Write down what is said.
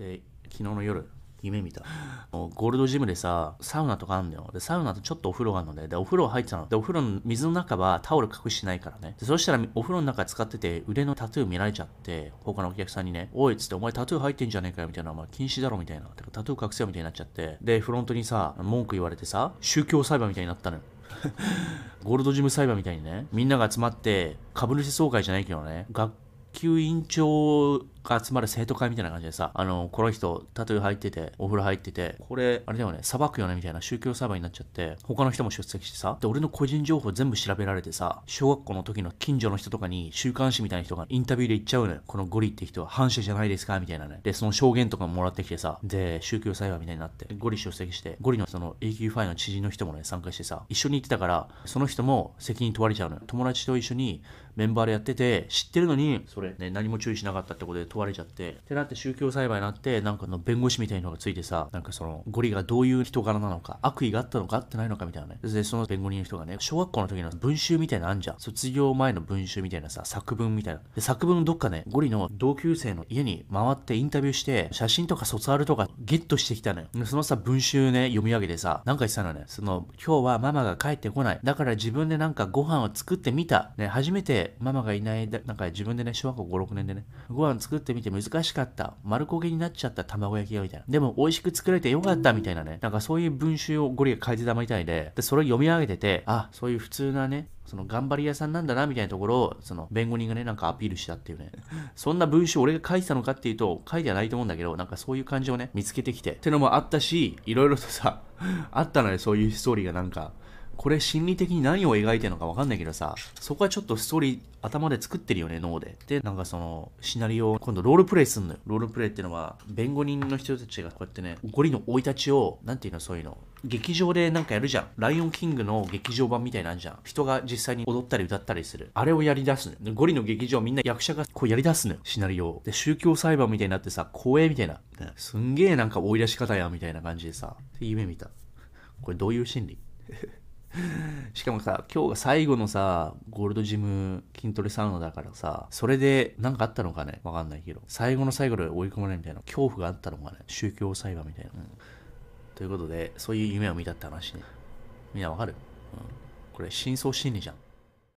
で、昨日の夜、夢見た。ゴールドジムでさ、サウナとかあんのよ。で、サウナとちょっとお風呂があるので、で、お風呂入ってたの。で、お風呂の水の中はタオル隠してないからね。で、そしたらお風呂の中使ってて腕のタトゥー見られちゃって、他のお客さんにね、おいっつって、お前タトゥー入ってんじゃねえかよみたいな、お前禁止だろみたいな。タトゥー隠せよみたいになっちゃって。で、フロントにさ、文句言われてさ、宗教裁判みたいになったのよ。ゴールドジム裁判みたいにね、みんなが集まって、株主総会じゃないけどね、学級委員長が集まる生徒会みたいな感じでさ、あの、この人、タトゥー入ってて、お風呂入ってて、これ、あれだよね、裁くよねみたいな宗教裁判になっちゃって、他の人も出席してさ、で、俺の個人情報全部調べられてさ、小学校の時の近所の人とかに、週刊誌みたいな人がインタビューで言っちゃうのよ。このゴリって人は反社じゃないですかみたいなね。で、その証言とかももらってきてさ、で、宗教裁判みたいになって、ゴリ出席して、ゴリのその AQ5 の知人の人もね、参加してさ、一緒に行ってたから、その人も責任問われちゃうのよ。友達と一緒にメンバーでやってて、知ってるのに、それね、何も注意しなかったってことで問われちゃって、ってなって宗教裁判になって、なんかの弁護士みたいなのがついてさ、なんかその、ゴリがどういう人柄なのか、悪意があったのかってないのかみたいなね。で、その弁護人の人がね、小学校の時の文集みたいなのあんじゃん。卒業前の文集みたいなさ、作文みたいな。で、作文どっかね、ゴリの同級生の家に回ってインタビューして、写真とか卒アルとかゲットしてきたのよ。そのさ、文集ね、読み上げてさ、なんか言ってたのね、その、今日はママが帰ってこない。だから自分でなんかご飯を作ってみた。ね、初めてママがいない、なんか自分でね、小学校5、6年でね、ご飯作っってみて難しかった。丸焦げになっちゃった卵焼きがみたいな。でも美味しく作れてよかったみたいなね。なんかそういう文集をゴリが書いてたみたいで、で、それを読み上げてて、あ、そういう普通なね、その頑張り屋さんなんだなみたいなところを、その弁護人がね、なんかアピールしたっていうね。そんな文章俺が書いてたのかっていうと、書いてはないと思うんだけど、なんかそういう感じをね、見つけてきて。ってのもあったし、いろいろとさ、あったのよ、そういうストーリーがなんか。これ心理的に何を描いてるのか分かんないけどさ、そこはちょっとストーリー頭で作ってるよね、脳で。で、なんかその、シナリオを今度ロールプレイすんのよ。ロールプレイっていうのは、弁護人の人たちがこうやってね、ゴリの生い立ちを、なんていうの、そういうの。劇場でなんかやるじゃん。ライオンキングの劇場版みたいなんじゃん。人が実際に踊ったり歌ったりする。あれをやり出すのよ。ゴリの劇場みんな役者がこうやり出すのよ。シナリオを。で、宗教裁判みたいになってさ、光栄みたいな。すんげえなんか追い出し方や、みたいな感じでさ。で夢見た。これどういう心理？しかもさ、今日が最後のさ、ゴールドジム筋トレサウナだからさ、それで何かあったのかね？わかんないけど、最後の最後で追い込まれるみたいな恐怖があったのかね？宗教裁判みたいな。うんということで、そういう夢を見たって話ね。みんなわかる、うん、これ、深層心理じゃん。